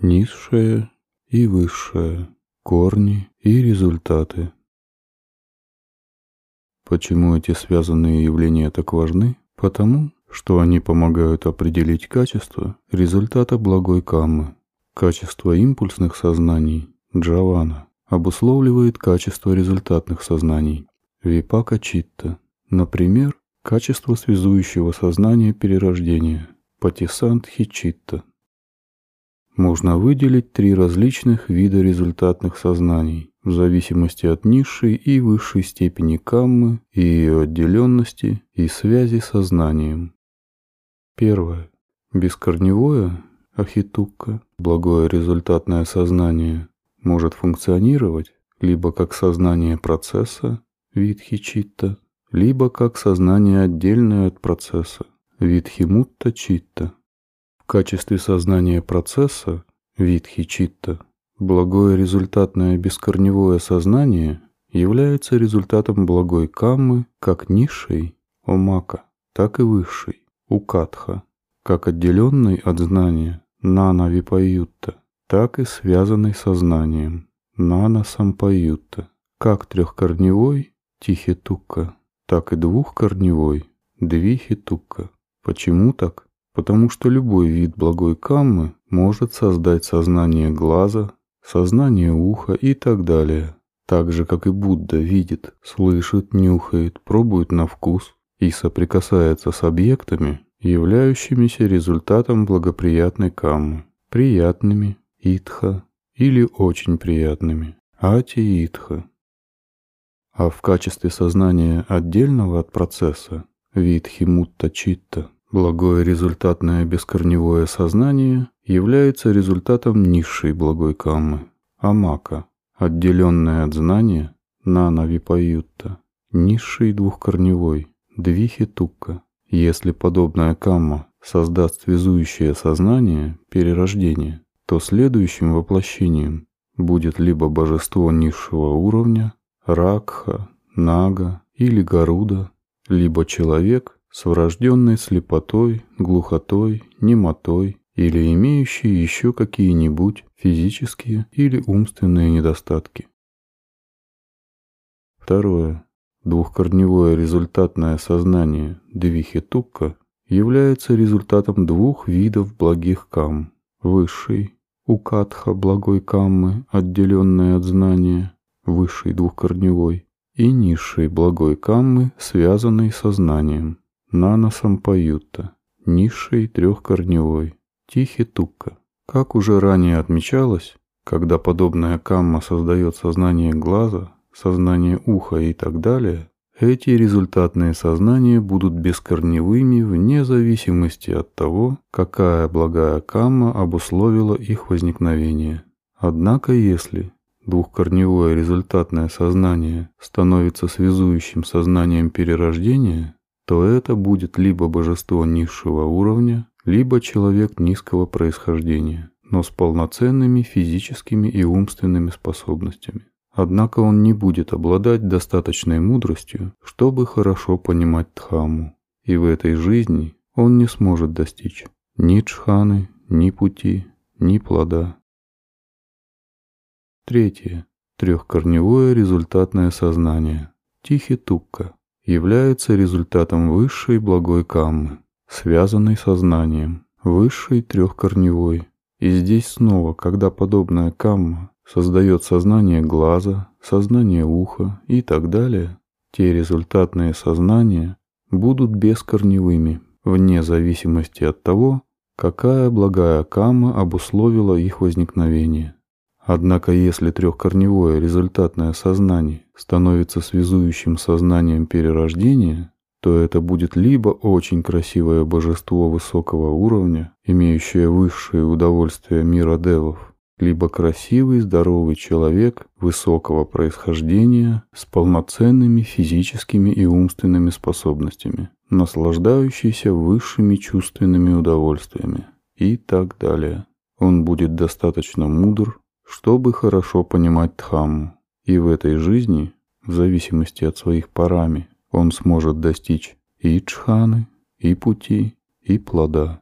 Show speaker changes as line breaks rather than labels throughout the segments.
низшее и высшее, корни и результаты. Почему эти связанные явления так важны? Потому, что они помогают определить качество результата благой каммы. Качество импульсных сознаний, джавана, обусловливает качество результатных сознаний, випака читта. Например, качество связующего сознания перерождения, патисандхи читта. Можно выделить три различных вида результатных сознаний в зависимости от низшей и высшей степени каммы и ее отделенности и связи с сознанием. Первое. Бескорневое ахитукка, благое результатное сознание, может функционировать либо как сознание процесса, вид хичитта, либо как сознание отдельное от процесса, вид химутта читта. В качестве сознания процесса, вид хичитта, благое результатное бескорневое сознание является результатом благой каммы как низшей, омака, так и высшей, укатха, как отделенной от знания, нана випаюта, так и связанной сознанием, нана сампаюта, как трехкорневой тихитука, так и двухкорневой двихитука. Почему так? Потому что любой вид благой каммы может создать сознание глаза, сознание уха и так далее. Так же, как и Будда видит, слышит, нюхает, пробует на вкус и соприкасается с объектами, являющимися результатом благоприятной каммы, приятными, итха, или очень приятными, ати итха. А в качестве сознания отдельного от процесса, вид мутта читта, благое результатное бескорневое сознание является результатом низшей благой каммы, амака, отделенное от знания, нана випаюта, низший двухкорневой, двихитукка, если подобная камма создаст связующее сознание, перерождение, то следующим воплощением будет либо божество низшего уровня, Ракха, Нага или Гаруда, либо человек с врожденной слепотой, глухотой, немотой или имеющий еще какие-нибудь физические или умственные недостатки. Второе. Двухкорневое результатное сознание Двихитукка является результатом двух видов благих кам. Высший, укатха благой каммы, отделенной от знания, высший двухкорневой, и низшей благой каммы, связанной со знанием, нана сампаюта, низшей трехкорневой, тихитукка. Как уже ранее отмечалось, когда подобная камма создает сознание глаза, сознание уха и так далее, эти результатные сознания будут бескорневыми вне зависимости от того, какая благая камма обусловила их возникновение. Однако если двухкорневое результатное сознание становится связующим сознанием перерождения, то это будет либо божество низшего уровня, либо человек низкого происхождения, но с полноценными физическими и умственными способностями. Однако он не будет обладать достаточной мудростью, чтобы хорошо понимать Дхамму, и в этой жизни он не сможет достичь ни Чханы, ни пути, ни плода. Третье. Трехкорневое результатное сознание. Тихитукка является результатом высшей благой каммы, связанной сознанием, высшей трехкорневой. И здесь снова, когда подобная камма создает сознание глаза, сознание уха и так далее, те результатные сознания будут бескорневыми, вне зависимости от того, какая благая кама обусловила их возникновение. Однако если трехкорневое результатное сознание становится связующим сознанием перерождения, то это будет либо очень красивое божество высокого уровня, имеющее высшее удовольствие мира девов, либо красивый, здоровый человек высокого происхождения с полноценными физическими и умственными способностями, наслаждающийся высшими чувственными удовольствиями и так далее. Он будет достаточно мудр, чтобы хорошо понимать Дхамму, и в этой жизни, в зависимости от своих парами, он сможет достичь и Чханы, и пути, и плода.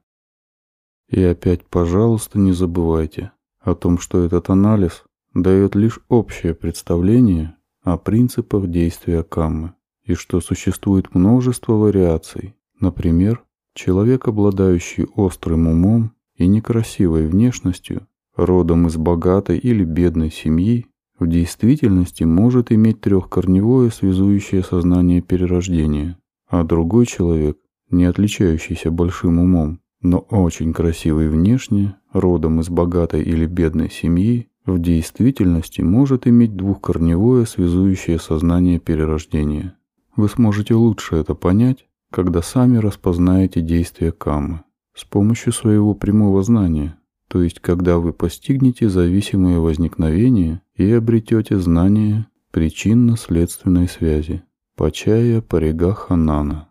И опять, пожалуйста, не забывайте – о том, что этот анализ дает лишь общее представление о принципах действия каммы и что существует множество вариаций. Например, человек, обладающий острым умом и некрасивой внешностью, родом из богатой или бедной семьи, в действительности может иметь трехкорневое связующее сознание перерождения, а другой человек, не отличающийся большим умом, но очень красивый внешне, родом из богатой или бедной семьи, в действительности может иметь двухкорневое связующее сознание перерождения. Вы сможете лучше это понять, когда сами распознаете действие каммы с помощью своего прямого знания, то есть когда вы постигнете зависимое возникновение и обретете знание причинно-следственной связи. Пачая Парига Ханана.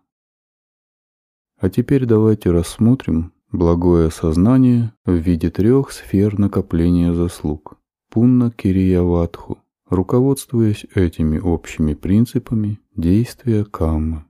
А теперь давайте рассмотрим благое сознание в виде трех сфер накопления заслуг. Пунна Кирияватху, руководствуясь этими общими принципами действия каммы.